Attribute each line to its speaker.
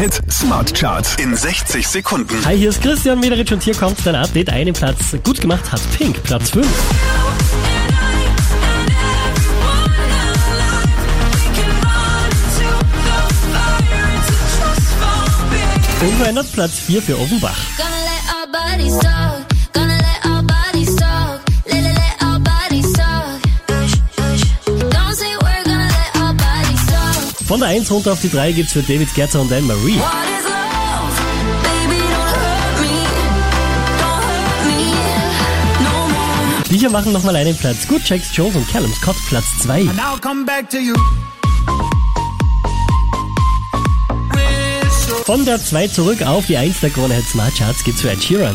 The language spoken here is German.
Speaker 1: Hit Smart Charts in 60 Sekunden.
Speaker 2: Hi, hier ist Christian Mederitsch und hier kommt dein Update. Einen Platz gut gemacht hat Pink, Platz 5. Unverändert Platz 4 für Offenbach. Von der 1 runter auf die 3 geht's für David Guetta und Anne-Marie.
Speaker 3: What is love? Baby, don't hurt me. Don't hurt me no more.
Speaker 2: Die hier machen nochmal einen Platz gut. Jax Jones und Callum Scott Platz 2.
Speaker 4: Now come back to you.
Speaker 2: Von der 2 zurück auf die 1 der Krone Smart Charts geht's für Ed Sheeran.